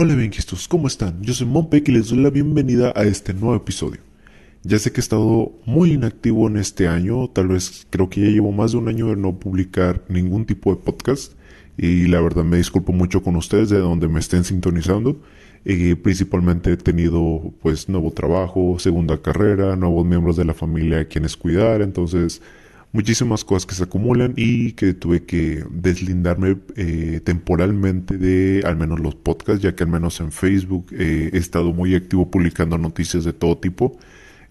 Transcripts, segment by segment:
Hola benquistos, ¿cómo están? Yo soy Monpec y les doy la bienvenida a este nuevo episodio. Ya sé que he estado muy inactivo en este año, tal vez creo que ya llevo más de un año de no publicar ningún tipo de podcast y la verdad me disculpo mucho con ustedes de donde me estén sintonizando. Eh, principalmente he tenido pues nuevo trabajo, segunda carrera, nuevos miembros de la familia a quienes cuidar, entonces muchísimas cosas que se acumulan y que tuve que deslindarme eh, temporalmente de al menos los podcasts, ya que al menos en Facebook eh, he estado muy activo publicando noticias de todo tipo.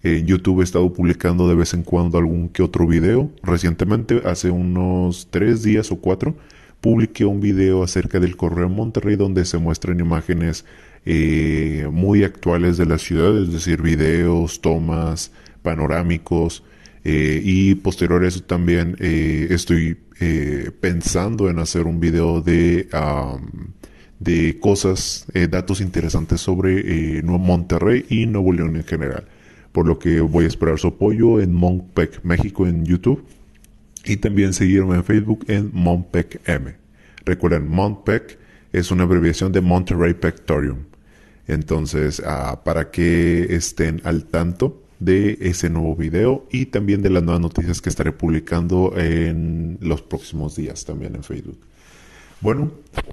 En YouTube he estado publicando de vez en cuando algún que otro video. Recientemente, hace unos tres días o cuatro, publiqué un video acerca del Correo Monterrey donde se muestran imágenes eh, muy actuales de la ciudad, es decir, videos, tomas, panorámicos, eh, y posterior a eso también eh, estoy eh, pensando en hacer un video de, de cosas, datos interesantes sobre Monterrey y Nuevo León en general. Por lo que voy a esperar su apoyo en Montpec México en YouTube y también seguirme en Facebook en Montpec M. Recuerden, Montpec es una abreviación de Monterrey Pectorium. Entonces, ah, para que estén al tanto, de ese nuevo video y también de las nuevas noticias que estaré publicando en los próximos días también en Facebook. Bueno,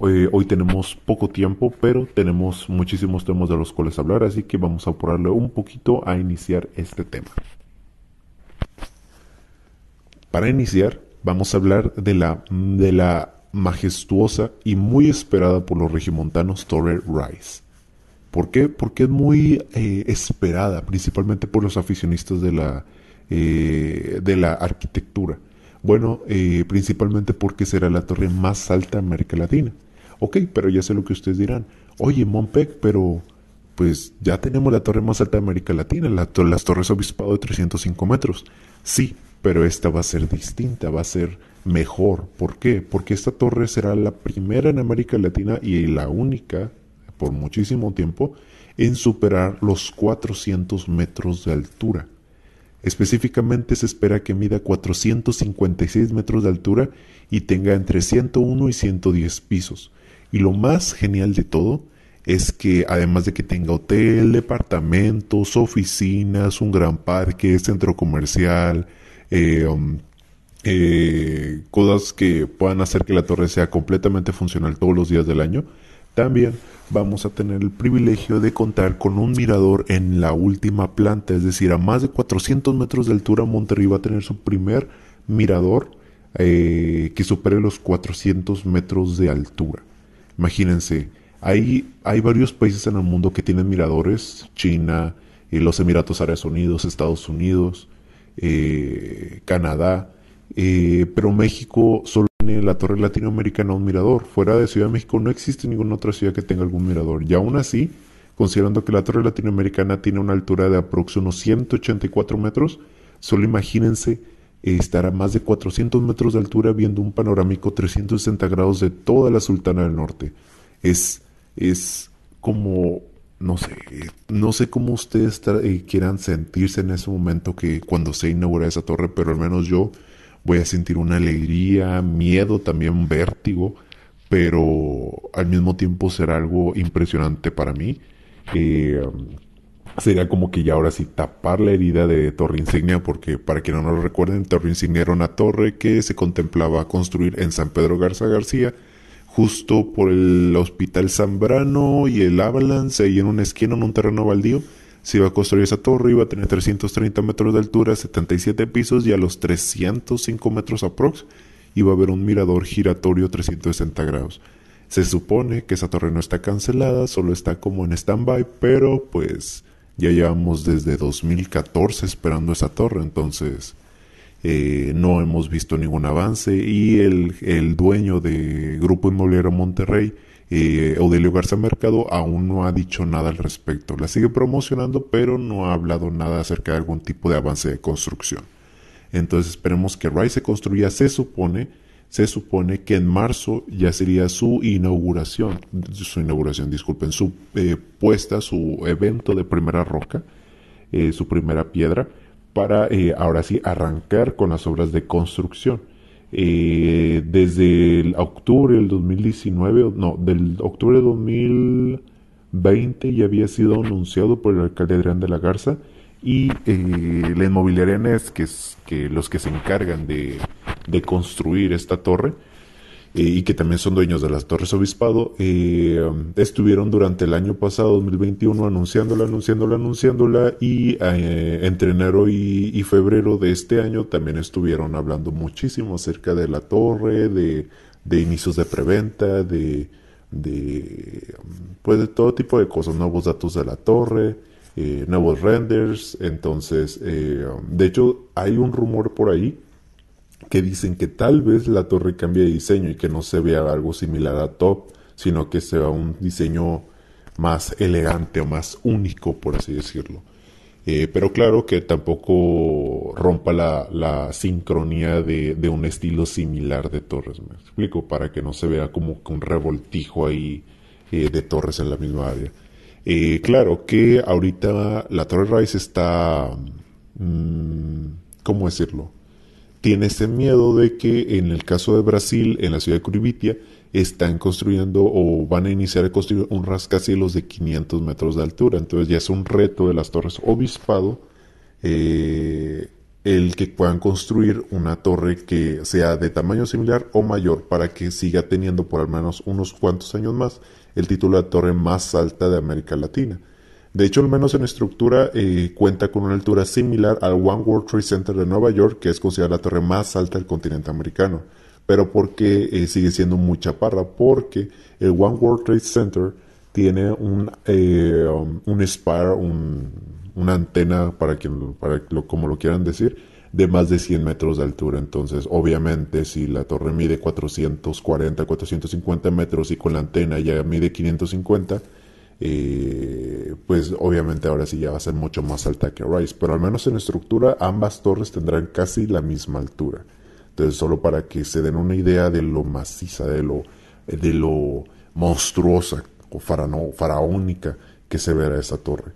eh, hoy tenemos poco tiempo, pero tenemos muchísimos temas de los cuales hablar, así que vamos a apurarle un poquito a iniciar este tema. Para iniciar, vamos a hablar de la, de la majestuosa y muy esperada por los regimontanos Torre Rice. ¿Por qué? Porque es muy eh, esperada, principalmente por los aficionistas de la, eh, de la arquitectura. Bueno, eh, principalmente porque será la torre más alta de América Latina. Ok, pero ya sé lo que ustedes dirán. Oye, Montpec, pero pues ya tenemos la torre más alta de América Latina, la, las torres obispado de 305 metros. Sí, pero esta va a ser distinta, va a ser mejor. ¿Por qué? Porque esta torre será la primera en América Latina y la única por muchísimo tiempo en superar los 400 metros de altura. Específicamente se espera que mida 456 metros de altura y tenga entre 101 y 110 pisos. Y lo más genial de todo es que además de que tenga hotel, departamentos, oficinas, un gran parque, centro comercial, eh, um, eh, cosas que puedan hacer que la torre sea completamente funcional todos los días del año, también vamos a tener el privilegio de contar con un mirador en la última planta, es decir, a más de 400 metros de altura, Monterrey va a tener su primer mirador eh, que supere los 400 metros de altura. Imagínense, hay, hay varios países en el mundo que tienen miradores, China, eh, los Emiratos Árabes Unidos, Estados Unidos, eh, Canadá, pero México solo la torre latinoamericana un mirador. Fuera de Ciudad de México no existe ninguna otra ciudad que tenga algún mirador. Y aún así, considerando que la torre latinoamericana tiene una altura de aproximadamente unos 184 metros, solo imagínense estar a más de 400 metros de altura viendo un panorámico 360 grados de toda la Sultana del Norte. Es, es como, no sé, no sé cómo ustedes eh, quieran sentirse en ese momento que cuando se inaugura esa torre, pero al menos yo voy a sentir una alegría, miedo, también vértigo, pero al mismo tiempo será algo impresionante para mí. Eh, sería como que ya ahora sí tapar la herida de Torre Insignia, porque para quienes no lo recuerden, Torre Insignia era una torre que se contemplaba construir en San Pedro Garza García, justo por el Hospital Zambrano y el Avalanche, ahí en una esquina, en un terreno baldío se iba a construir esa torre, iba a tener 330 metros de altura, 77 pisos y a los 305 metros aprox iba a haber un mirador giratorio 360 grados. Se supone que esa torre no está cancelada, solo está como en stand-by, pero pues ya llevamos desde 2014 esperando esa torre, entonces eh, no hemos visto ningún avance y el, el dueño de Grupo Inmobiliario Monterrey eh, Audelio Garza Mercado aún no ha dicho nada al respecto. La sigue promocionando, pero no ha hablado nada acerca de algún tipo de avance de construcción. Entonces esperemos que Rice se construya. Se supone, se supone que en marzo ya sería su inauguración, su inauguración, disculpen, su eh, puesta, su evento de primera roca, eh, su primera piedra, para eh, ahora sí arrancar con las obras de construcción. Eh, desde el octubre del 2019, no, del octubre de 2000, 20 ya había sido anunciado por el alcalde de la Garza y eh, la inmobiliaria NES, que es que los que se encargan de, de construir esta torre, eh, y que también son dueños de las Torres Obispado, eh, estuvieron durante el año pasado, 2021, anunciándola, anunciándola, anunciándola, y eh, entre enero y, febrero de este año también estuvieron hablando muchísimo acerca de la torre, de, inicios de preventa, de, de, pues de todo tipo de cosas, nuevos datos de la torre, nuevos renders, entonces, de hecho, hay un rumor por ahí que dicen que tal vez la torre cambie de diseño y que no se vea algo similar a Top, sino que sea un diseño más elegante o más único, por así decirlo. Eh, pero claro que tampoco rompa la, sincronía de, un estilo similar de torres, me explico, para que no se vea como un revoltijo ahí eh, de torres en la misma área. Eh, claro que ahorita la Torre Rise está, mm, ¿cómo decirlo? Tiene ese miedo de que en el caso de Brasil, en la ciudad de Curibitia, están construyendo o van a iniciar a construir un rascacielos de 500 metros de altura. Entonces ya es un reto de las torres obispado eh, el que puedan construir una torre que sea de tamaño similar o mayor para que siga teniendo por al menos unos cuantos años más el título de torre más alta de América Latina. De hecho, al menos en estructura, eh, cuenta con una altura similar al One World Trade Center de Nueva York, que es considerada la torre más alta del continente americano. Pero porque eh, sigue siendo muy chaparra, porque el One World Trade Center tiene un, eh, um, un spire, una antena, para, quien, para lo, como lo quieran decir, de más de 100 metros de altura. Entonces, obviamente, si la torre mide 440, 450 metros y con la antena ya mide 550, eh, pues obviamente ahora sí ya va a ser mucho más alta que Rice, pero al menos en estructura ambas torres tendrán casi la misma altura. Entonces solo para que se den una idea de lo maciza, de lo, de lo monstruosa o faraónica que se verá esa torre.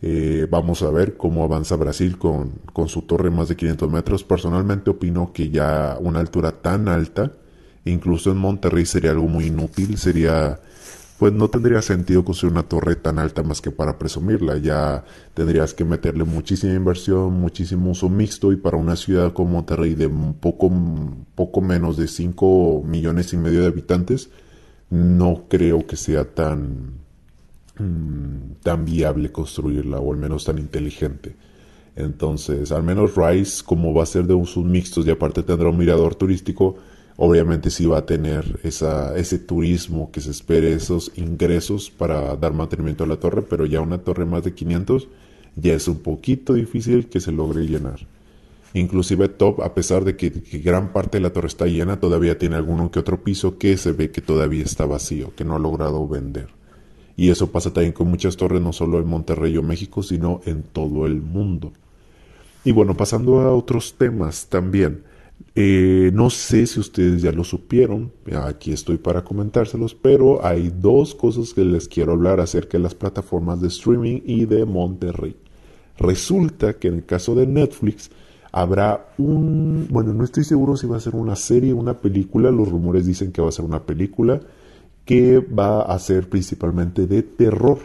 Eh, vamos a ver cómo avanza Brasil con, con su torre más de 500 metros. Personalmente opino que ya una altura tan alta, incluso en Monterrey sería algo muy inútil, sería pues no tendría sentido construir una torre tan alta más que para presumirla. Ya tendrías que meterle muchísima inversión, muchísimo uso mixto y para una ciudad como Monterrey de poco, poco menos de 5 millones y medio de habitantes, no creo que sea tan, mm, tan viable construirla o al menos tan inteligente. Entonces, al menos Rice, como va a ser de usos mixtos y aparte tendrá un mirador turístico, obviamente sí va a tener esa, ese turismo que se espere, esos ingresos para dar mantenimiento a la torre, pero ya una torre más de 500 ya es un poquito difícil que se logre llenar. Inclusive Top, a pesar de que, gran parte de la torre está llena, todavía tiene alguno que otro piso que se ve que todavía está vacío, que no ha logrado vender. Y eso pasa también con muchas torres, no solo en Monterrey o México, sino en todo el mundo. Y bueno, pasando a otros temas también. Eh, no sé si ustedes ya lo supieron, aquí estoy para comentárselos, pero hay dos cosas que les quiero hablar acerca de las plataformas de streaming y de Monterrey. Resulta que en el caso de Netflix habrá un, bueno, no estoy seguro si va a ser una serie o una película, los rumores dicen que va a ser una película que va a ser principalmente de terror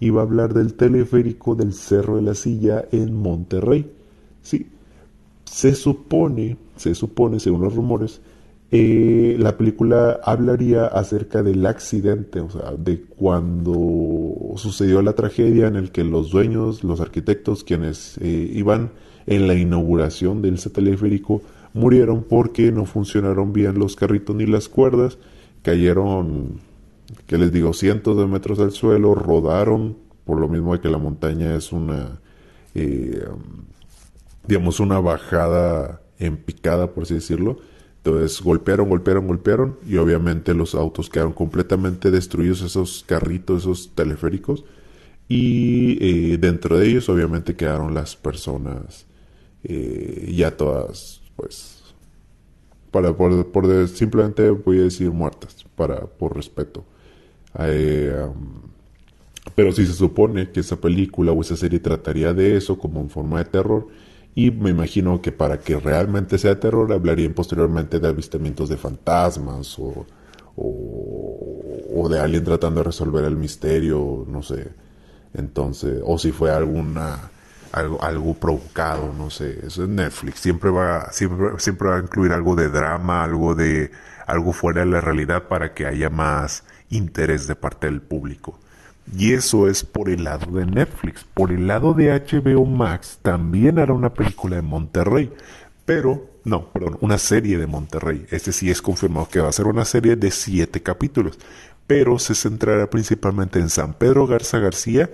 y va a hablar del teleférico del Cerro de la Silla en Monterrey. Sí, se supone, se supone, según los rumores, eh, la película hablaría acerca del accidente, o sea, de cuando sucedió la tragedia en el que los dueños, los arquitectos, quienes eh, iban en la inauguración del teleférico, murieron porque no funcionaron bien los carritos ni las cuerdas, cayeron, que les digo, cientos de metros del suelo, rodaron, por lo mismo de que la montaña es una... Eh, digamos, una bajada en picada, por así decirlo. Entonces golpearon, golpearon, golpearon y obviamente los autos quedaron completamente destruidos, esos carritos, esos teleféricos. Y eh, dentro de ellos obviamente quedaron las personas eh, ya todas, pues, para, por, por, simplemente voy a decir muertas, para, por respeto. Eh, pero si se supone que esa película o esa serie trataría de eso como en forma de terror, y me imagino que para que realmente sea terror hablarían posteriormente de avistamientos de fantasmas o, o de alguien tratando de resolver el misterio, no sé. Entonces, o si fue alguna algo, algo provocado, no sé. Eso es Netflix. Siempre va, siempre, siempre va a incluir algo de drama, algo de algo fuera de la realidad para que haya más interés de parte del público. Y eso es por el lado de Netflix. Por el lado de HBO Max también hará una película de Monterrey. Pero, no, perdón, una serie de Monterrey. Este sí es confirmado que va a ser una serie de siete capítulos. Pero se centrará principalmente en San Pedro Garza García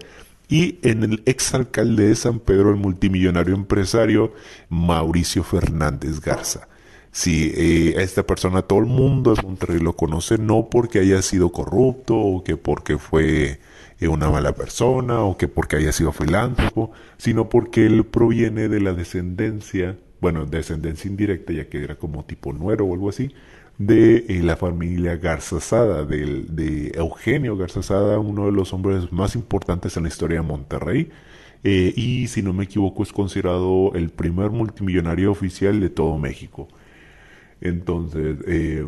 y en el exalcalde de San Pedro, el multimillonario empresario Mauricio Fernández Garza. Si eh, esta persona todo el mundo de Monterrey lo conoce, no porque haya sido corrupto o que porque fue una mala persona o que porque haya sido filántropo, sino porque él proviene de la descendencia, bueno, descendencia indirecta, ya que era como tipo nuero o algo así, de eh, la familia Garzazada, de, de Eugenio Garzazada, uno de los hombres más importantes en la historia de Monterrey. Eh, y si no me equivoco es considerado el primer multimillonario oficial de todo México. Entonces, eh,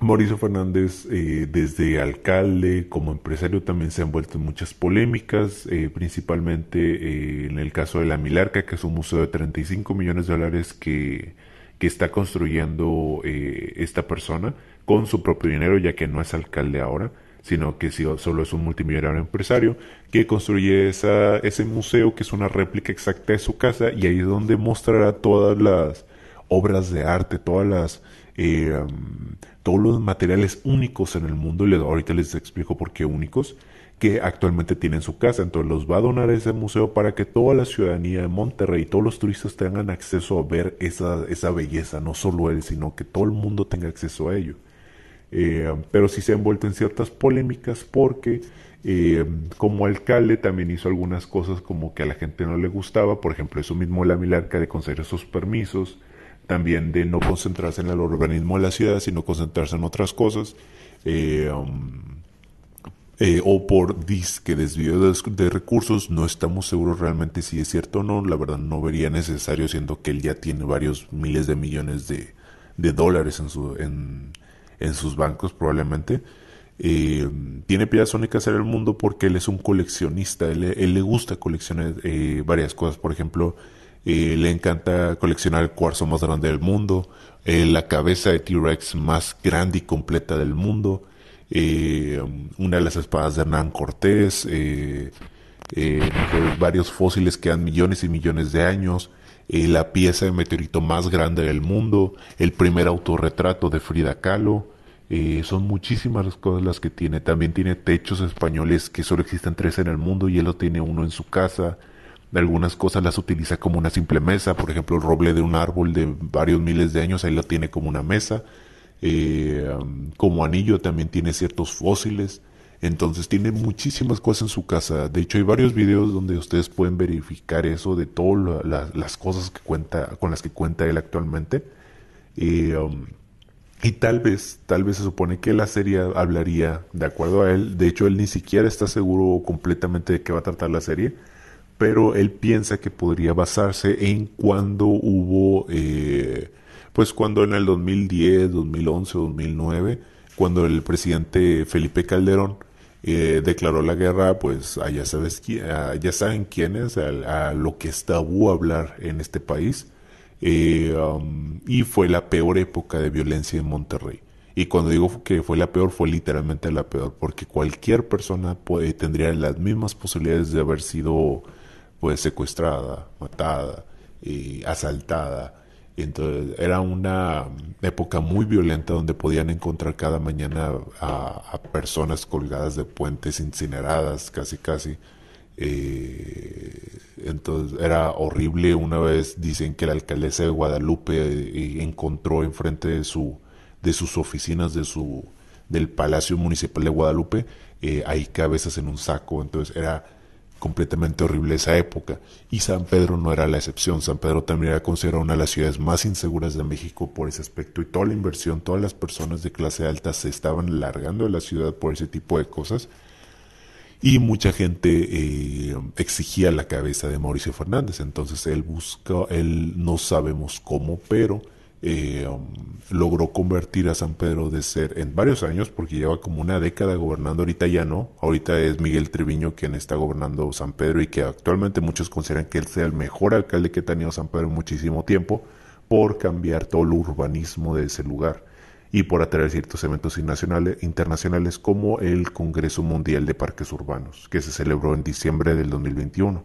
Mauricio Fernández, desde alcalde como empresario, también se ha envuelto en muchas polémicas, principalmente en el caso de la Milarca, que es un museo de 35 millones de dólares que que está construyendo eh, esta persona con su propio dinero, ya que no es alcalde ahora, sino que solo es un multimillonario empresario que construye esa, ese museo que es una réplica exacta de su casa y ahí es donde mostrará todas las obras de arte, todas las eh, todos los materiales únicos en el mundo y ahorita les explico por qué únicos que actualmente tiene en su casa. Entonces los va a donar a ese museo para que toda la ciudadanía de Monterrey, todos los turistas tengan acceso a ver esa, esa belleza, no solo él, sino que todo el mundo tenga acceso a ello. Eh, pero sí se ha envuelto en ciertas polémicas porque eh, como alcalde también hizo algunas cosas como que a la gente no le gustaba, por ejemplo, eso mismo la Milarca de conceder esos permisos, también de no concentrarse en el urbanismo de la ciudad, sino concentrarse en otras cosas. Eh, um, eh, o por disque desvío de, recursos, no estamos seguros realmente si es cierto o no, la verdad no vería necesario siendo que él ya tiene varios miles de millones de, dólares en, su, en, en, sus bancos probablemente. Eh, tiene piedras únicas en el mundo porque él es un coleccionista, él, le gusta coleccionar varias cosas, por ejemplo, le encanta coleccionar el cuarzo más grande del mundo, la cabeza de T-Rex más grande y completa del mundo, eh, una de las espadas de Hernán Cortés, eh, eh, varios fósiles que han millones y millones de años, la pieza de meteorito más grande del mundo, el primer autorretrato de Frida Kahlo. son muchísimas las cosas las que tiene. También tiene techos españoles que solo existen tres en el mundo y él lo tiene uno en su casa. Algunas cosas las utiliza como una simple mesa, por ejemplo el roble de un árbol de varios miles de años, ahí lo tiene como una mesa. Eh, como anillo también tiene ciertos fósiles. Entonces tiene muchísimas cosas en su casa. De hecho hay varios videos donde ustedes pueden verificar eso de todas las cosas que cuenta, con las que cuenta él actualmente. Um, y tal vez, tal vez se supone que la serie hablaría de acuerdo a él. De hecho, él ni siquiera está seguro completamente de qué va a tratar la serie. Pero él piensa que podría basarse en cuando hubo eh, pues cuando en el 2010, 2011 2009, cuando el presidente Felipe Calderón eh, declaró la guerra, pues ya, sabes, ya saben quién es, a, lo que es tabú hablar en este país. Eh, um, y fue la peor época de violencia en Monterrey. Y cuando digo que fue la peor, fue literalmente la peor, porque cualquier persona puede, tendría las mismas posibilidades de haber sido pues secuestrada, matada, eh, asaltada, entonces era una época muy violenta donde podían encontrar cada mañana a, personas colgadas de puentes, incineradas, casi casi. Eh, entonces era horrible. Una vez dicen que la alcaldesa de Guadalupe eh, encontró enfrente de su de sus oficinas de su del Palacio Municipal de Guadalupe eh, hay cabezas en un saco. Entonces era completamente horrible esa época. Y San Pedro no era la excepción. San Pedro también era considerado una de las ciudades más inseguras de México por ese aspecto. Y toda la inversión, todas las personas de clase alta se estaban largando de la ciudad por ese tipo de cosas. Y mucha gente eh, exigía la cabeza de Mauricio Fernández. Entonces él busca, él no sabemos cómo, pero eh, um, logró convertir a San Pedro de ser en varios años, porque lleva como una década gobernando, ahorita ya no, ahorita es Miguel Treviño quien está gobernando San Pedro y que actualmente muchos consideran que él sea el mejor alcalde que ha tenido San Pedro en muchísimo tiempo por cambiar todo el urbanismo de ese lugar y por atraer ciertos eventos internacionales como el Congreso Mundial de Parques Urbanos, que se celebró en diciembre del 2021.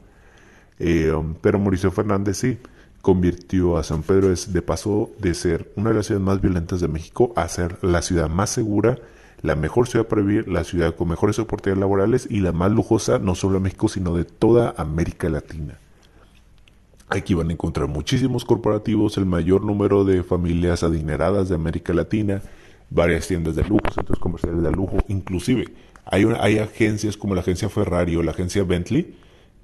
Eh, um, pero Mauricio Fernández sí convirtió a San Pedro de paso de ser una de las ciudades más violentas de México a ser la ciudad más segura, la mejor ciudad para vivir, la ciudad con mejores oportunidades laborales y la más lujosa no solo de México, sino de toda América Latina. Aquí van a encontrar muchísimos corporativos, el mayor número de familias adineradas de América Latina, varias tiendas de lujo, centros comerciales de lujo, inclusive hay, hay agencias como la agencia Ferrari o la agencia Bentley,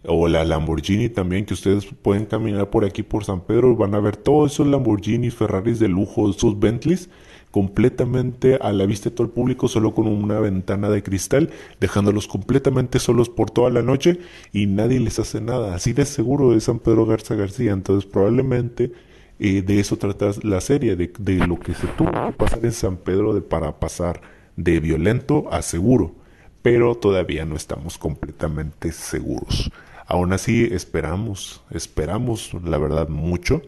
o la Lamborghini también, que ustedes pueden caminar por aquí por San Pedro, van a ver todos esos Lamborghinis, Ferraris de lujo, sus Bentleys, completamente a la vista de todo el público, solo con una ventana de cristal, dejándolos completamente solos por toda la noche y nadie les hace nada. Así de seguro de San Pedro Garza García. Entonces, probablemente eh, de eso trata la serie, de, de, lo que se tuvo que pasar en San Pedro de, para pasar de violento a seguro. Pero todavía no estamos completamente seguros. Aún así esperamos, esperamos la verdad mucho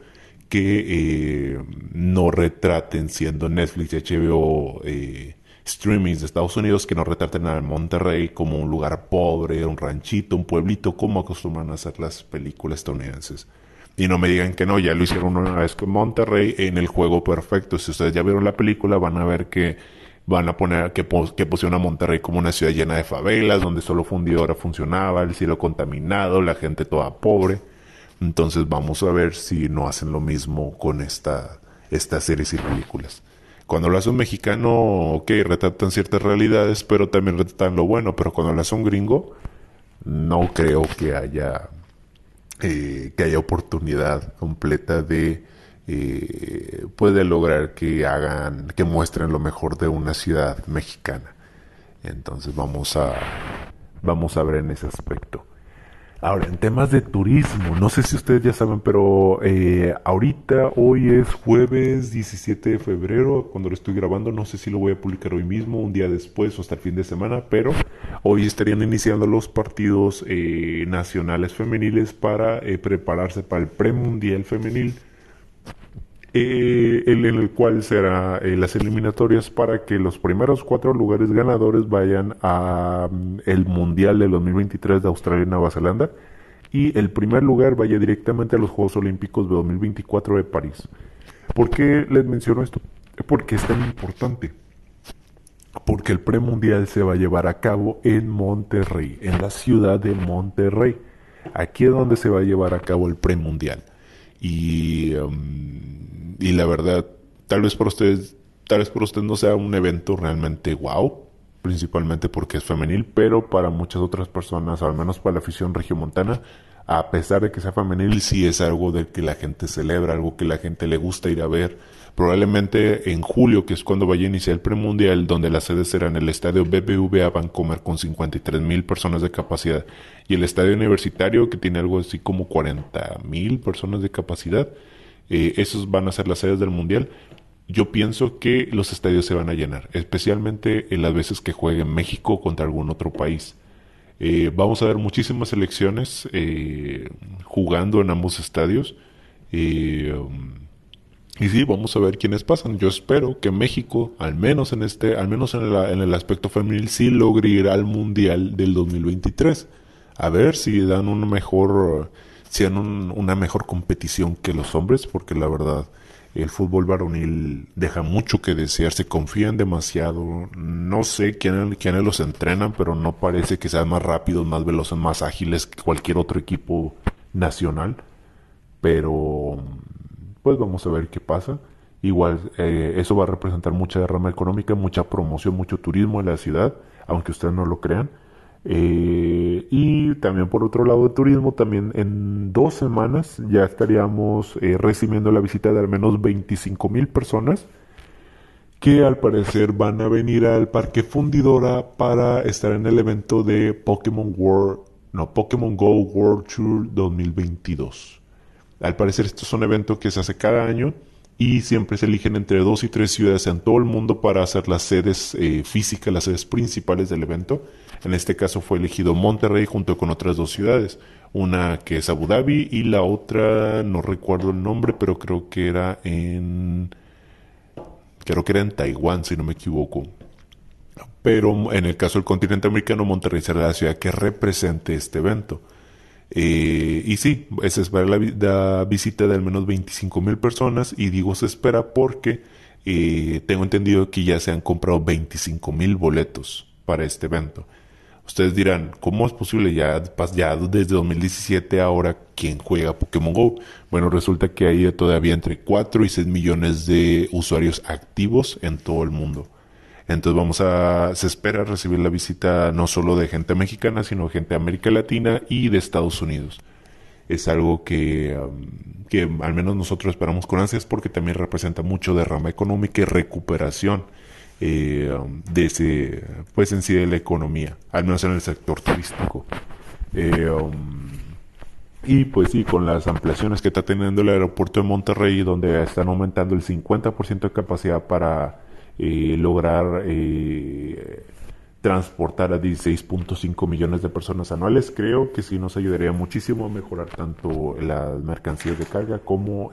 que eh, no retraten siendo Netflix y HBO eh, streamings de Estados Unidos, que no retraten a Monterrey como un lugar pobre, un ranchito, un pueblito, como acostumbran a hacer las películas estadounidenses. Y no me digan que no, ya lo hicieron una vez con Monterrey en el juego perfecto. Si ustedes ya vieron la película, van a ver que van a poner que, que pusieron a Monterrey como una ciudad llena de favelas, donde solo fundidora funcionaba, el cielo contaminado, la gente toda pobre. Entonces vamos a ver si no hacen lo mismo con esta, estas series y películas. Cuando lo hace un mexicano, ok, retratan ciertas realidades, pero también retratan lo bueno, pero cuando lo hace un gringo, no creo que haya, eh, que haya oportunidad completa de eh, puede lograr que hagan, que muestren lo mejor de una ciudad mexicana. Entonces vamos a, vamos a ver en ese aspecto. Ahora, en temas de turismo, no sé si ustedes ya saben, pero eh, ahorita, hoy es jueves 17 de febrero, cuando lo estoy grabando, no sé si lo voy a publicar hoy mismo, un día después o hasta el fin de semana, pero hoy estarían iniciando los partidos eh, nacionales femeniles para prepararse para el premundial femenil eh, en el cual será eh, las eliminatorias para que los primeros cuatro lugares ganadores vayan a mm, el Mundial de 2023 de Australia y Nueva Zelanda y el primer lugar vaya directamente a los Juegos Olímpicos de 2024 de París. ¿Por qué les menciono esto? Porque es tan importante. Porque el premundial se va a llevar a cabo en Monterrey, en la ciudad de Monterrey. Aquí es donde se va a llevar a cabo el premundial. Y um, y la verdad, tal vez para ustedes, tal vez para usted no sea un evento realmente wow, principalmente porque es femenil, pero para muchas otras personas, al menos para la afición regiomontana, a pesar de que sea femenil, sí es algo de que la gente celebra, algo que la gente le gusta ir a ver. Probablemente en julio, que es cuando vaya a iniciar el premundial, donde la sede será en el estadio BBVA Vancomer con 53 mil personas de capacidad, y el estadio universitario, que tiene algo así como 40 mil personas de capacidad, eh, esos van a ser las sedes del Mundial. Yo pienso que los estadios se van a llenar, especialmente en las veces que juegue México contra algún otro país. Eh, vamos a ver muchísimas selecciones eh, jugando en ambos estadios. Um, y sí, vamos a ver quiénes pasan. Yo espero que México, al menos en este, al menos en, en el aspecto femenil, sí logre ir al Mundial del 2023. A ver si dan un mejor sean una mejor competición que los hombres, porque la verdad el fútbol varonil deja mucho que desear, se confían demasiado, no sé quiénes, quiénes los entrenan, pero no parece que sean más rápidos, más veloces, más ágiles que cualquier otro equipo nacional, pero pues vamos a ver qué pasa. Igual eh, eso va a representar mucha derrama económica, mucha promoción, mucho turismo en la ciudad, aunque ustedes no lo crean. Eh, y también por otro lado de turismo, también en dos semanas ya estaríamos eh, recibiendo la visita de al menos 25 mil personas que al parecer van a venir al Parque Fundidora para estar en el evento de Pokémon World, no, Pokémon Go World Tour 2022. Al parecer esto es un evento que se hace cada año y siempre se eligen entre dos y tres ciudades en todo el mundo para hacer las sedes eh, físicas, las sedes principales del evento. En este caso fue elegido Monterrey junto con otras dos ciudades, una que es Abu Dhabi y la otra no recuerdo el nombre, pero creo que era en creo que era en Taiwán si no me equivoco. Pero en el caso del continente americano, Monterrey será la ciudad que represente este evento. Eh, y sí, se espera la, visita de al menos 25 mil personas y digo se espera porque eh, tengo entendido que ya se han comprado 25 mil boletos para este evento. Ustedes dirán, ¿cómo es posible ya, ya desde 2017 ahora quién juega Pokémon Go? Bueno, resulta que hay todavía entre 4 y 6 millones de usuarios activos en todo el mundo. Entonces vamos a, se espera recibir la visita no solo de gente mexicana, sino gente de América Latina y de Estados Unidos. Es algo que, que al menos nosotros esperamos con ansias porque también representa mucho derrama económica y recuperación eh, um, de ese, pues en sí de la economía, al menos en el sector turístico. Eh, um, y pues sí, con las ampliaciones que está teniendo el aeropuerto de Monterrey, donde están aumentando el 50% de capacidad para eh, lograr eh, transportar a 16.5 millones de personas anuales, creo que sí nos ayudaría muchísimo a mejorar tanto las mercancías de carga como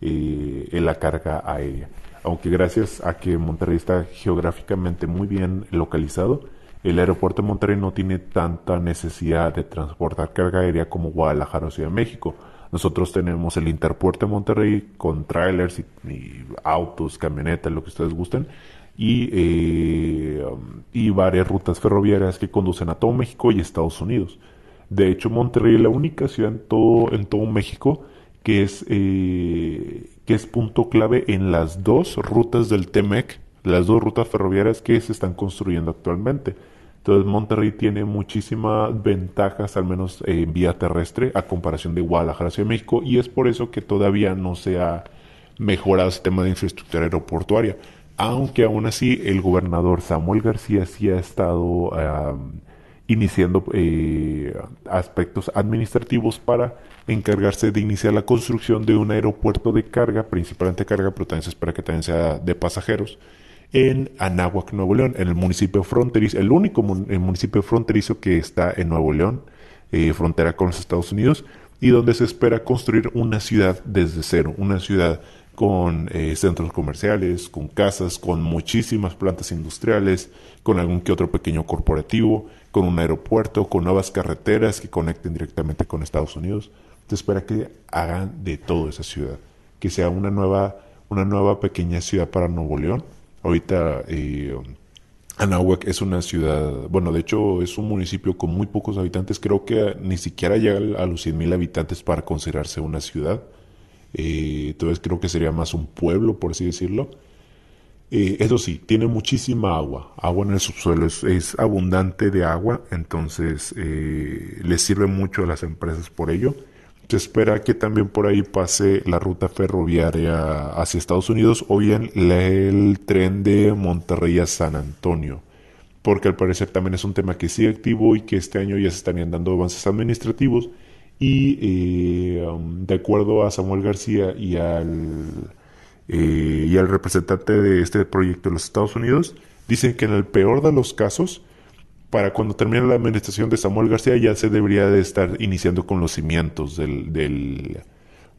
la carga aérea. Aunque gracias a que Monterrey está geográficamente muy bien localizado, el aeropuerto de Monterrey no tiene tanta necesidad de transportar carga aérea como Guadalajara o Ciudad de México nosotros tenemos el Interpuerto de Monterrey con trailers y, autos, camionetas, lo que ustedes gusten, y, eh, y varias rutas ferroviarias que conducen a todo México y Estados Unidos. De hecho, Monterrey es la única ciudad en todo, en todo México que es, eh, que es punto clave en las dos rutas del TEMEC, las dos rutas ferroviarias que se están construyendo actualmente. Entonces Monterrey tiene muchísimas ventajas, al menos en vía terrestre, a comparación de Guadalajara hacia México, y es por eso que todavía no se ha mejorado el sistema de infraestructura aeroportuaria. Aunque aún así el gobernador Samuel García sí ha estado iniciando eh, aspectos administrativos para encargarse de iniciar la construcción de un aeropuerto de carga, principalmente carga, pero también se espera que también sea de pasajeros, en Anáhuac, Nuevo León, en el municipio fronterizo, el único municipio fronterizo que está en Nuevo León, eh, frontera con los Estados Unidos, y donde se espera construir una ciudad desde cero, una ciudad con eh, centros comerciales, con casas, con muchísimas plantas industriales, con algún que otro pequeño corporativo, con un aeropuerto, con nuevas carreteras que conecten directamente con Estados Unidos. Se espera que hagan de todo esa ciudad, que sea una nueva, una nueva pequeña ciudad para Nuevo León Ahorita eh, Anáhuac es una ciudad, bueno, de hecho es un municipio con muy pocos habitantes, creo que ni siquiera llega a los 100.000 habitantes para considerarse una ciudad. Eh, entonces creo que sería más un pueblo, por así decirlo. Eh, eso sí, tiene muchísima agua, agua en el subsuelo, es, abundante de agua, entonces eh, les sirve mucho a las empresas por ello. Se espera que también por ahí pase la ruta ferroviaria hacia Estados Unidos o bien el tren de Monterrey a San Antonio, porque al parecer también es un tema que sigue activo y que este año ya se estarían dando avances administrativos y eh, um, de acuerdo a Samuel García y al, eh, y al representante de este proyecto de los Estados Unidos, dicen que en el peor de los casos para cuando termine la administración de Samuel García ya se debería de estar iniciando con los cimientos del, del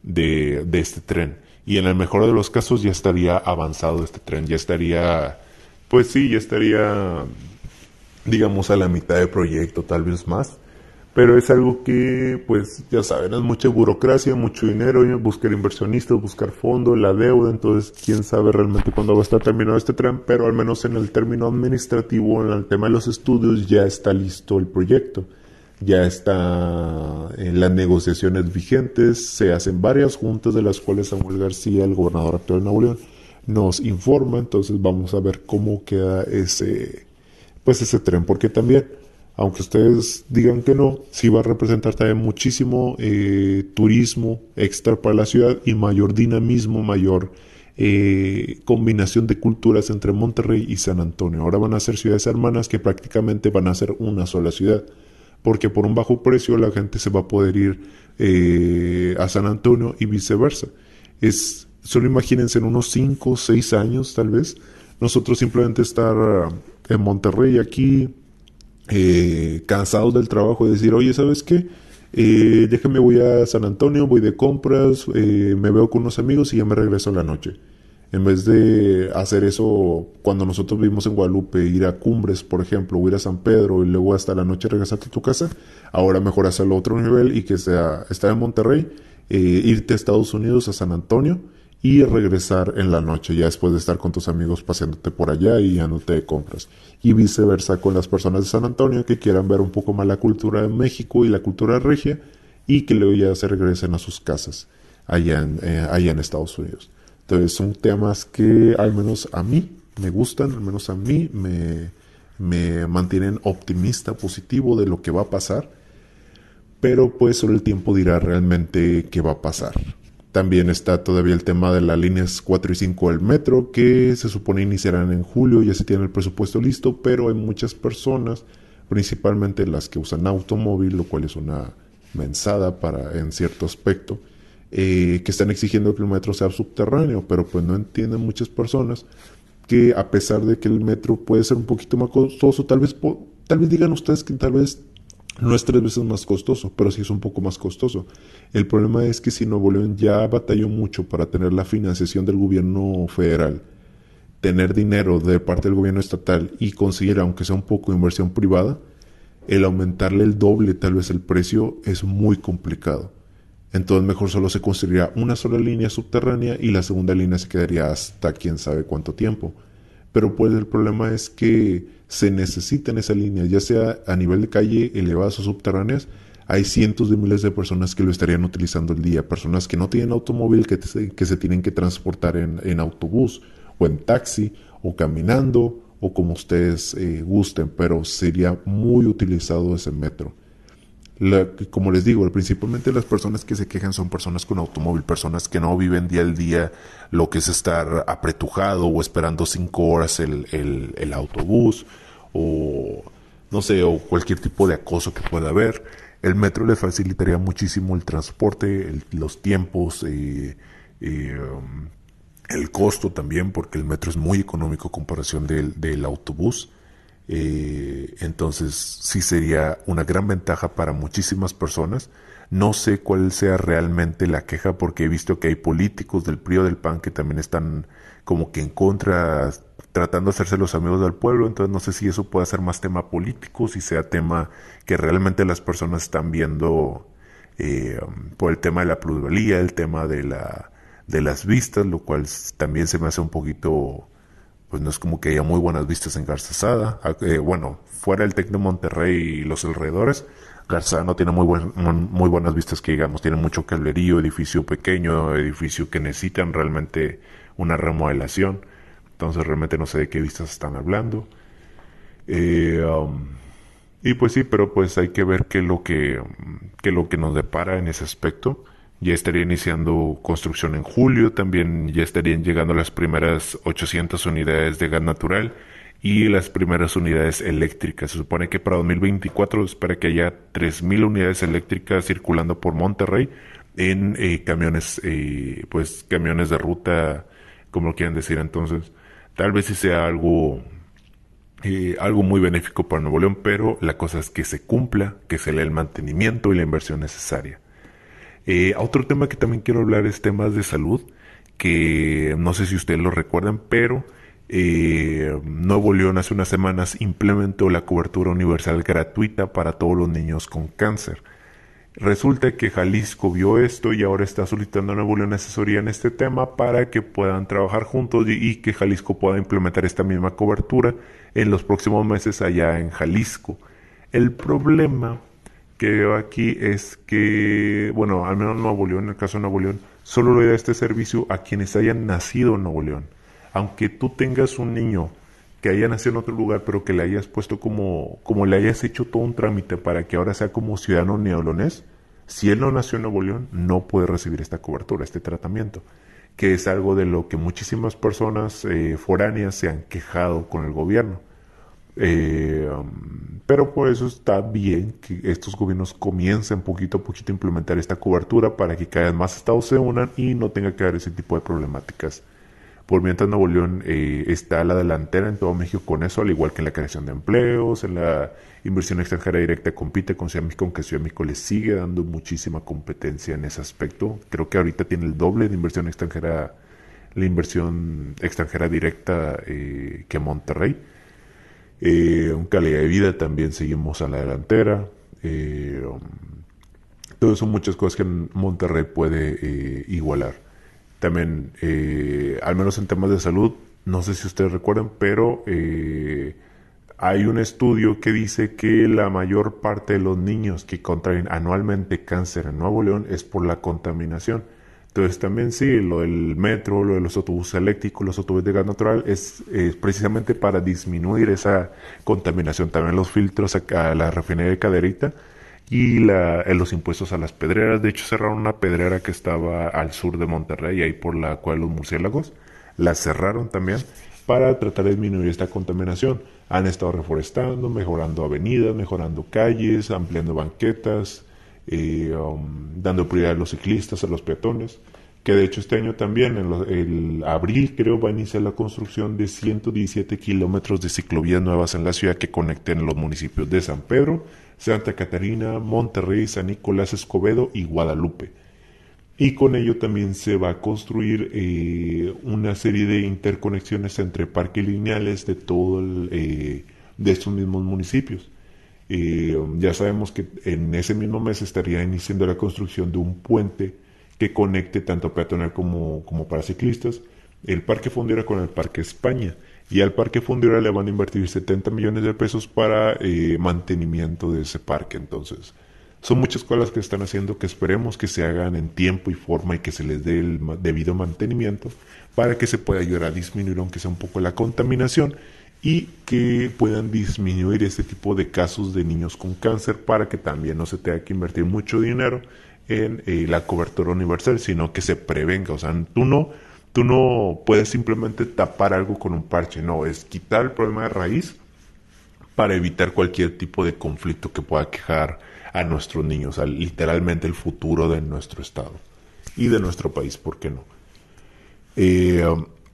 de, de, este tren. Y en el mejor de los casos ya estaría avanzado este tren, ya estaría, pues sí, ya estaría, digamos, a la mitad del proyecto, tal vez más pero es algo que, pues, ya saben, es mucha burocracia, mucho dinero, buscar inversionistas, buscar fondos, la deuda, entonces, quién sabe realmente cuándo va a estar terminado este tren, pero al menos en el término administrativo, en el tema de los estudios, ya está listo el proyecto, ya está en las negociaciones vigentes, se hacen varias juntas de las cuales Samuel García, el gobernador actual de Nuevo León, nos informa, entonces vamos a ver cómo queda ese, pues ese tren, porque también aunque ustedes digan que no, sí va a representar también muchísimo eh, turismo extra para la ciudad y mayor dinamismo, mayor eh, combinación de culturas entre Monterrey y San Antonio. Ahora van a ser ciudades hermanas que prácticamente van a ser una sola ciudad, porque por un bajo precio la gente se va a poder ir eh, a San Antonio y viceversa. Es solo imagínense en unos 5 o 6 años tal vez, nosotros simplemente estar eh, en Monterrey aquí, eh, cansados del trabajo y decir, oye, ¿sabes qué? Eh, déjame, voy a San Antonio, voy de compras, eh, me veo con unos amigos y ya me regreso a la noche. En vez de hacer eso cuando nosotros vivimos en Guadalupe, ir a Cumbres, por ejemplo, o ir a San Pedro y luego hasta la noche regresarte a tu casa, ahora mejor hacerlo a otro nivel y que sea estar en Monterrey, eh, irte a Estados Unidos, a San Antonio y regresar en la noche, ya después de estar con tus amigos paseándote por allá y ya no te compras. Y viceversa con las personas de San Antonio que quieran ver un poco más la cultura de México y la cultura regia y que luego ya se regresen a sus casas allá en, eh, allá en Estados Unidos. Entonces son temas que al menos a mí me gustan, al menos a mí me, me mantienen optimista, positivo de lo que va a pasar, pero pues solo el tiempo dirá realmente qué va a pasar. También está todavía el tema de las líneas 4 y 5 del metro, que se supone iniciarán en julio, ya se tiene el presupuesto listo, pero hay muchas personas, principalmente las que usan automóvil, lo cual es una mensada para en cierto aspecto, eh, que están exigiendo que el metro sea subterráneo, pero pues no entienden muchas personas que a pesar de que el metro puede ser un poquito más costoso, tal vez, tal vez digan ustedes que tal vez no es tres veces más costoso, pero sí es un poco más costoso. El problema es que si Nuevo León ya batalló mucho para tener la financiación del gobierno federal, tener dinero de parte del gobierno estatal y conseguir, aunque sea un poco de inversión privada, el aumentarle el doble tal vez el precio es muy complicado. Entonces mejor solo se construiría una sola línea subterránea y la segunda línea se quedaría hasta quién sabe cuánto tiempo. Pero pues el problema es que se necesita en esa línea, ya sea a nivel de calle, elevadas o subterráneas, hay cientos de miles de personas que lo estarían utilizando el día, personas que no tienen automóvil, que, que se tienen que transportar en, autobús o en taxi o caminando o como ustedes eh, gusten, pero sería muy utilizado ese metro. Como les digo, principalmente las personas que se quejan son personas con automóvil, personas que no viven día al día lo que es estar apretujado o esperando cinco horas el, el autobús o no sé, o cualquier tipo de acoso que pueda haber. El metro le facilitaría muchísimo el transporte, los tiempos, eh, eh, um, el costo también, porque el metro es muy económico en comparación del, del autobús. Eh, entonces sí sería una gran ventaja para muchísimas personas. No sé cuál sea realmente la queja porque he visto que hay políticos del PRI o del PAN que también están como que en contra tratando de hacerse los amigos del pueblo, entonces no sé si eso puede ser más tema político, si sea tema que realmente las personas están viendo eh, por el tema de la plusvalía, el tema de, la, de las vistas, lo cual también se me hace un poquito, pues no es como que haya muy buenas vistas en Garzasada, ah, eh, bueno, fuera el TEC de Monterrey y los alrededores, Garzasada no tiene muy, buen, muy buenas vistas que digamos, tiene mucho cablerío, edificio pequeño, edificio que necesitan realmente una remodelación. Entonces realmente no sé de qué vistas están hablando. Eh, um, y pues sí, pero pues hay que ver qué lo que, qué lo que nos depara en ese aspecto. Ya estaría iniciando construcción en julio, también ya estarían llegando las primeras 800 unidades de gas natural y las primeras unidades eléctricas. Se supone que para 2024 espera que haya 3.000 unidades eléctricas circulando por Monterrey en eh, camiones, eh, pues camiones de ruta, como lo quieran decir. Entonces, Tal vez sí sea algo, eh, algo muy benéfico para Nuevo León, pero la cosa es que se cumpla, que se le el mantenimiento y la inversión necesaria. Eh, otro tema que también quiero hablar es temas de salud, que no sé si ustedes lo recuerdan, pero eh, Nuevo León hace unas semanas implementó la cobertura universal gratuita para todos los niños con cáncer. Resulta que Jalisco vio esto y ahora está solicitando a Nuevo León asesoría en este tema para que puedan trabajar juntos y, que Jalisco pueda implementar esta misma cobertura en los próximos meses allá en Jalisco. El problema que veo aquí es que, bueno, al menos Nuevo León, en el caso de Nuevo León, solo le da este servicio a quienes hayan nacido en Nuevo León. Aunque tú tengas un niño que haya nacido en otro lugar, pero que le hayas puesto como, como le hayas hecho todo un trámite para que ahora sea como ciudadano neolonés, si él no nació en Nuevo León, no puede recibir esta cobertura, este tratamiento, que es algo de lo que muchísimas personas eh, foráneas se han quejado con el gobierno. Eh, um, Pero por eso está bien que estos gobiernos comiencen poquito a poquito a implementar esta cobertura para que cada vez más estados se unan y no tenga que haber ese tipo de problemáticas. Por mientras Nuevo León eh, está a la delantera en todo México con eso, al igual que en la creación de empleos, en la inversión extranjera directa compite con Ciudad México, aunque Ciudad México le sigue dando muchísima competencia en ese aspecto. Creo que ahorita tiene el doble de inversión extranjera, la inversión extranjera directa eh, que Monterrey. Eh, calidad de vida también seguimos a la delantera. Eh, um, todo son muchas cosas que Monterrey puede eh, igualar. También, eh, al menos en temas de salud, no sé si ustedes recuerdan, pero hay un estudio que dice que la mayor parte de los niños que contraen anualmente cáncer en Nuevo León es por la contaminación. Entonces también sí, lo del metro, lo de los autobuses eléctricos, los autobuses de gas natural, es, precisamente para disminuir esa contaminación. También los filtros a, la refinería de Caderita y la, los impuestos a las pedreras. De hecho cerraron una pedrera que estaba al sur de Monterrey, ahí por la cual los murciélagos. La cerraron también para tratar de disminuir esta contaminación. Han estado reforestando, mejorando avenidas, mejorando calles, ampliando banquetas, um, dando prioridad a los ciclistas, a los peatones, que de hecho este año también, en el abril creo, va a iniciar la construcción de 117 kilómetros de ciclovías nuevas en la ciudad que conecten los municipios de San Pedro, Santa Catarina, Monterrey, San Nicolás, Escobedo y Guadalupe. Y con ello también se va a construir eh, una serie de interconexiones entre parques lineales de todo eh, de estos mismos municipios. Um, ya sabemos que en ese mismo mes estaría iniciando la construcción de un puente que conecte tanto peatonal como, como para ciclistas, el Parque Fundidora con el Parque España. Y al Parque Fundidora le van a invertir 70 millones de pesos para eh, mantenimiento de ese parque. Entonces, son muchas cosas que están haciendo que esperemos que se hagan en tiempo y forma y que se les dé el debido mantenimiento para que se pueda ayudar a disminuir, aunque sea un poco, la contaminación y que puedan disminuir este tipo de casos de niños con cáncer para que también no se tenga que invertir mucho dinero en eh, la cobertura universal, sino que se prevenga. O sea, tú no, tú no puedes simplemente tapar algo con un parche, no, es quitar el problema de raíz para evitar cualquier tipo de conflicto que pueda quejar a nuestros niños, a literalmente el futuro de nuestro estado y de nuestro país, ¿por qué no? Eh,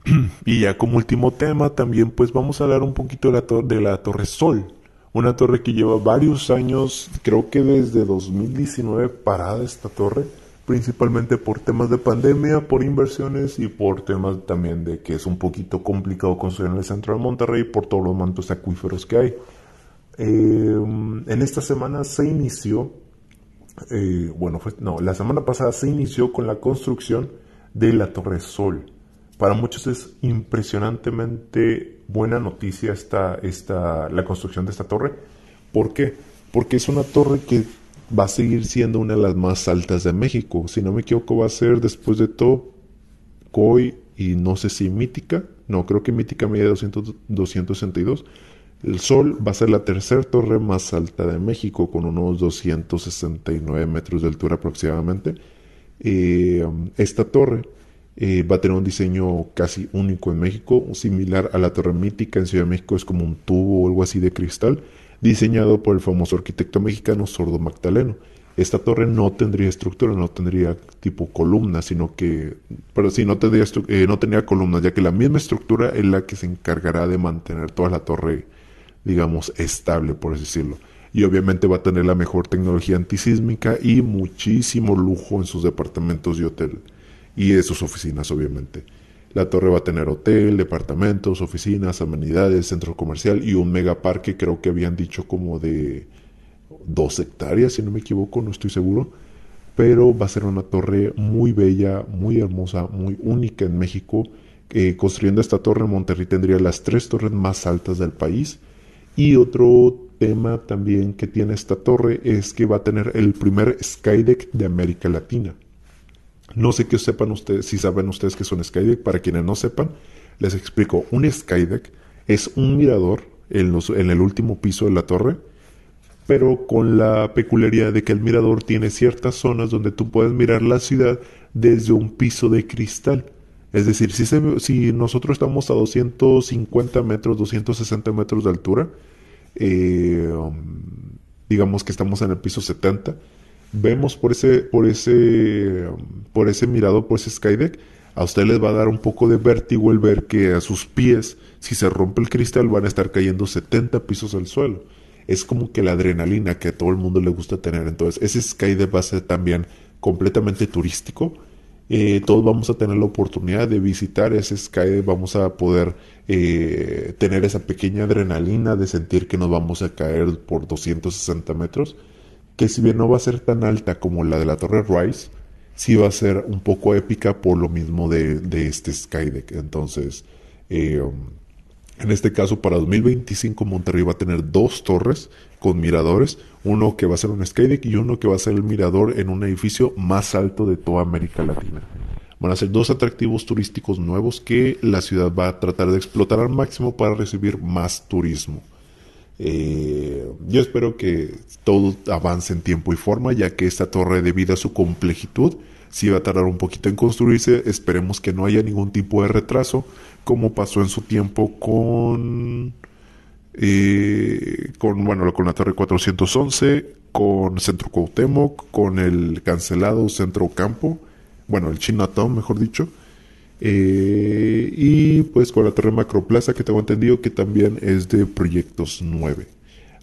y ya como último tema también pues vamos a hablar un poquito de la, Torre Sol, una torre que lleva varios años, creo que desde 2019 parada esta torre, principalmente por temas de pandemia, por inversiones y por temas también de que es un poquito complicado construir en el centro de Monterrey por todos los mantos acuíferos que hay. Eh, en esta semana se inició, eh, bueno, no, la semana pasada se inició con la construcción de la Torre Sol. Para muchos es impresionantemente buena noticia esta, esta, la construcción de esta torre. ¿Por qué? Porque es una torre que va a seguir siendo una de las más altas de México. Si no me equivoco, va a ser después de todo COI y no sé si Mítica. No, creo que Mítica mide 200, 262. El Sol va a ser la tercera torre más alta de México, con unos 269 metros de altura aproximadamente. Eh, esta torre eh, va a tener un diseño casi único en México, similar a la torre mítica en Ciudad de México, es como un tubo o algo así de cristal, diseñado por el famoso arquitecto mexicano Sordo Magdaleno. Esta torre no tendría estructura, no tendría tipo columna, sino que, pero sí, no tendría, eh, no tenía columnas, ya que la misma estructura es la que se encargará de mantener toda la torre, digamos, estable, por así decirlo. Y obviamente va a tener la mejor tecnología antisísmica y muchísimo lujo en sus departamentos y hotel y de sus oficinas, obviamente. La torre va a tener hotel, departamentos, oficinas, amenidades, centro comercial y un megaparque, creo que habían dicho como de dos hectáreas, si no me equivoco, no estoy seguro. Pero va a ser una torre muy bella, muy hermosa, muy única en México. Eh, construyendo esta torre, Monterrey tendría las tres torres más altas del país. Y otro tema también que tiene esta torre es que va a tener el primer Skydeck de América Latina. No sé qué sepan ustedes, si saben ustedes que es un skydeck. Para quienes no sepan, les explico. Un skydeck es un mirador en, en el último piso de la torre, pero con la peculiaridad de que el mirador tiene ciertas zonas donde tú puedes mirar la ciudad desde un piso de cristal. Es decir, si, si nosotros estamos a 250 metros, 260 metros de altura, eh, digamos que estamos en el piso 70, vemos por ese, por ese, por ese mirador, por ese skydeck, a usted les va a dar un poco de vértigo el ver que a sus pies, si se rompe el cristal, van a estar cayendo 70 pisos al suelo. Es como que la adrenalina que a todo el mundo le gusta tener. Entonces, ese skydeck va a ser también completamente turístico. Eh, todos vamos a tener la oportunidad de visitar ese skydeck, vamos a poder eh, tener esa pequeña adrenalina de sentir que nos vamos a caer por 260 metros, que si bien no va a ser tan alta como la de la Torre Rice, sí va a ser un poco épica por lo mismo de, este Skydeck. Entonces, eh, en este caso, para 2025 Monterrey va a tener dos torres con miradores, uno que va a ser un Skydeck y uno que va a ser el mirador en un edificio más alto de toda América Latina. Van a ser dos atractivos turísticos nuevos que la ciudad va a tratar de explotar al máximo para recibir más turismo. Eh, yo espero que todo avance en tiempo y forma, ya que esta torre, debido a su complejitud, si va a tardar un poquito en construirse. Esperemos que no haya ningún tipo de retraso, como pasó en su tiempo con, eh, con, bueno, con la torre 411, con Centro Cuauhtémoc, con el cancelado Centro Campo, bueno, el Chinatown, mejor dicho. Eh, y pues con la Torre Macroplaza, que tengo entendido que también es de Proyectos 9.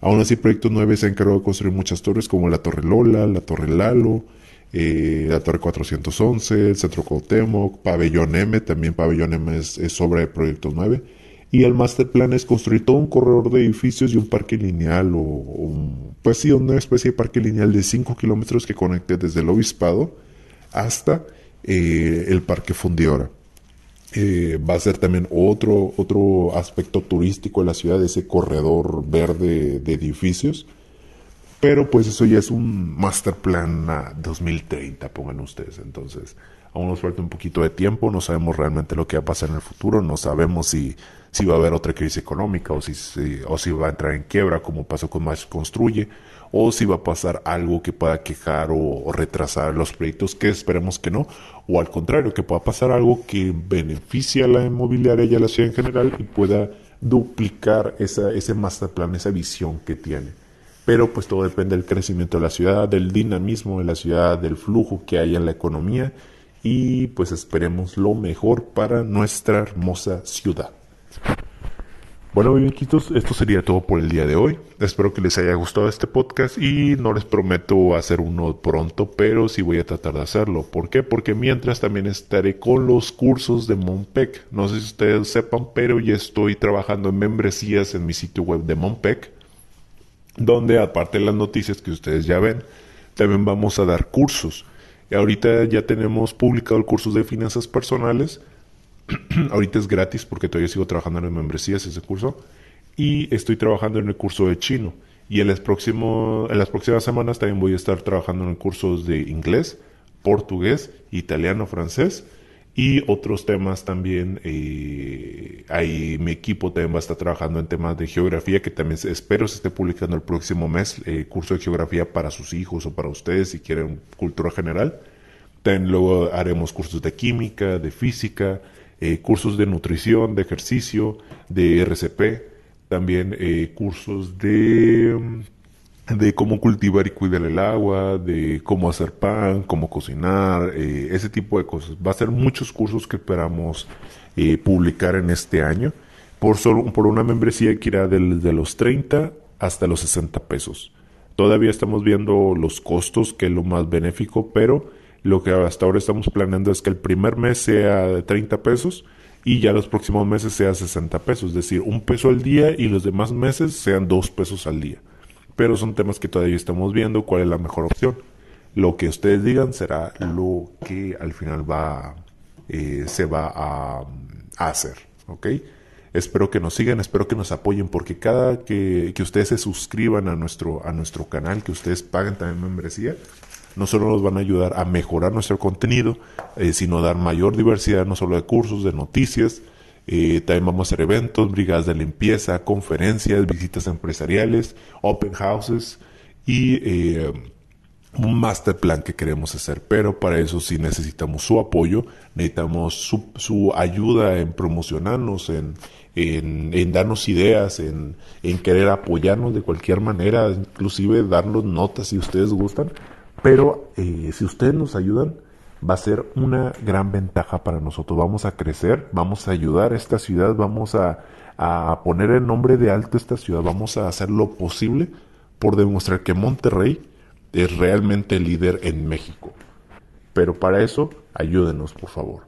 Aún así, Proyectos 9 se ha encargado de construir muchas torres como la Torre Lola, la Torre Lalo, eh, la Torre 411, el Centro Cuauhtémoc, Pabellón M, también Pabellón M es, obra de Proyectos 9. Y el master plan es construir todo un corredor de edificios y un parque lineal, o, pues sí, una especie de parque lineal de 5 kilómetros que conecte desde el obispado hasta eh, el Parque Fundidora. Eh, va a ser también otro, otro aspecto turístico de la ciudad, ese corredor verde de edificios. Pero pues eso ya es un master plan a 2030, pongan ustedes. Entonces, aún nos falta un poquito de tiempo, no sabemos realmente lo que va a pasar en el futuro, no sabemos si, si va a haber otra crisis económica o si, o si va a entrar en quiebra como pasó con Más Construye o si va a pasar algo que pueda quejar o, retrasar los proyectos, que esperemos que no, o al contrario, que pueda pasar algo que beneficie a la inmobiliaria y a la ciudad en general y pueda duplicar esa, ese master plan, esa visión que tiene. Pero pues todo depende del crecimiento de la ciudad, del dinamismo de la ciudad, del flujo que hay en la economía y pues esperemos lo mejor para nuestra hermosa ciudad. Bueno, bienquitos, esto sería todo por el día de hoy. Espero que les haya gustado este podcast y no les prometo hacer uno pronto, pero sí voy a tratar de hacerlo. ¿Por qué? Porque mientras también estaré con los cursos de Monpec. No sé si ustedes sepan, pero ya estoy trabajando en membresías en mi sitio web de Monpec, donde aparte de las noticias que ustedes ya ven, también vamos a dar cursos. Y ahorita ya tenemos publicado el curso de finanzas personales Ahorita es gratis porque todavía sigo trabajando en membresías ese curso. Y estoy trabajando en el curso de chino. Y en las, en las próximas semanas también voy a estar trabajando en cursos de inglés, portugués, italiano, francés y otros temas también. Eh, ahí mi equipo también va a estar trabajando en temas de geografía que también espero se esté publicando el próximo mes. Eh, curso de geografía para sus hijos o para ustedes si quieren cultura general. También luego haremos cursos de química, de física, eh, cursos de nutrición, de ejercicio, de RCP, también eh, cursos de, de cómo cultivar y cuidar el agua, de cómo hacer pan, cómo cocinar, eh, ese tipo de cosas. Va a ser muchos cursos que esperamos publicar en este año por, solo, por una membresía que irá desde los 30 hasta los 60 pesos. Todavía estamos viendo los costos, que es lo más benéfico, pero lo que hasta ahora estamos planeando es que el primer mes sea de 30 pesos y ya los próximos meses sea 60 pesos, es decir, un peso al día y los demás meses sean dos pesos al día. Pero son temas que todavía estamos viendo cuál es la mejor opción. Lo que ustedes digan será lo que al final va, eh, se va a, hacer, ¿ok? Espero que nos sigan, espero que nos apoyen, porque cada que, que ustedes se suscriban a nuestro, a nuestro canal, que ustedes paguen también membresía, no solo nos van a ayudar a mejorar nuestro contenido, eh, sino dar mayor diversidad no solo de cursos, de noticias, eh, también vamos a hacer eventos, brigadas de limpieza, conferencias, visitas empresariales, open houses y eh, un master plan que queremos hacer, pero para eso sí necesitamos su apoyo, necesitamos su, su ayuda en promocionarnos, en, en, darnos ideas, en, en, querer apoyarnos de cualquier manera, inclusive darnos notas si ustedes gustan, pero eh, si ustedes nos ayudan, va a ser una gran ventaja para nosotros. Vamos a crecer, vamos a ayudar a esta ciudad, vamos a, a poner el nombre de alto esta ciudad, vamos a hacer lo posible por demostrar que Monterrey es realmente líder en México. Pero para eso, ayúdenos, por favor.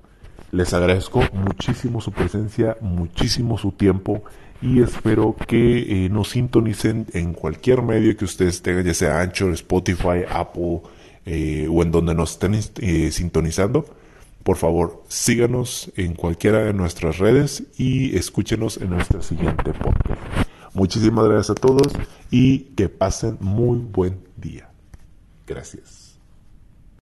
Les agradezco muchísimo su presencia, muchísimo su tiempo y espero que eh, nos sintonicen en cualquier medio que ustedes tengan, ya sea Anchor, Spotify, Apple eh, o en donde nos estén eh, sintonizando. Por favor, síganos en cualquiera de nuestras redes y escúchenos en nuestro siguiente podcast. Muchísimas gracias a todos y que pasen muy buen día. Gracias.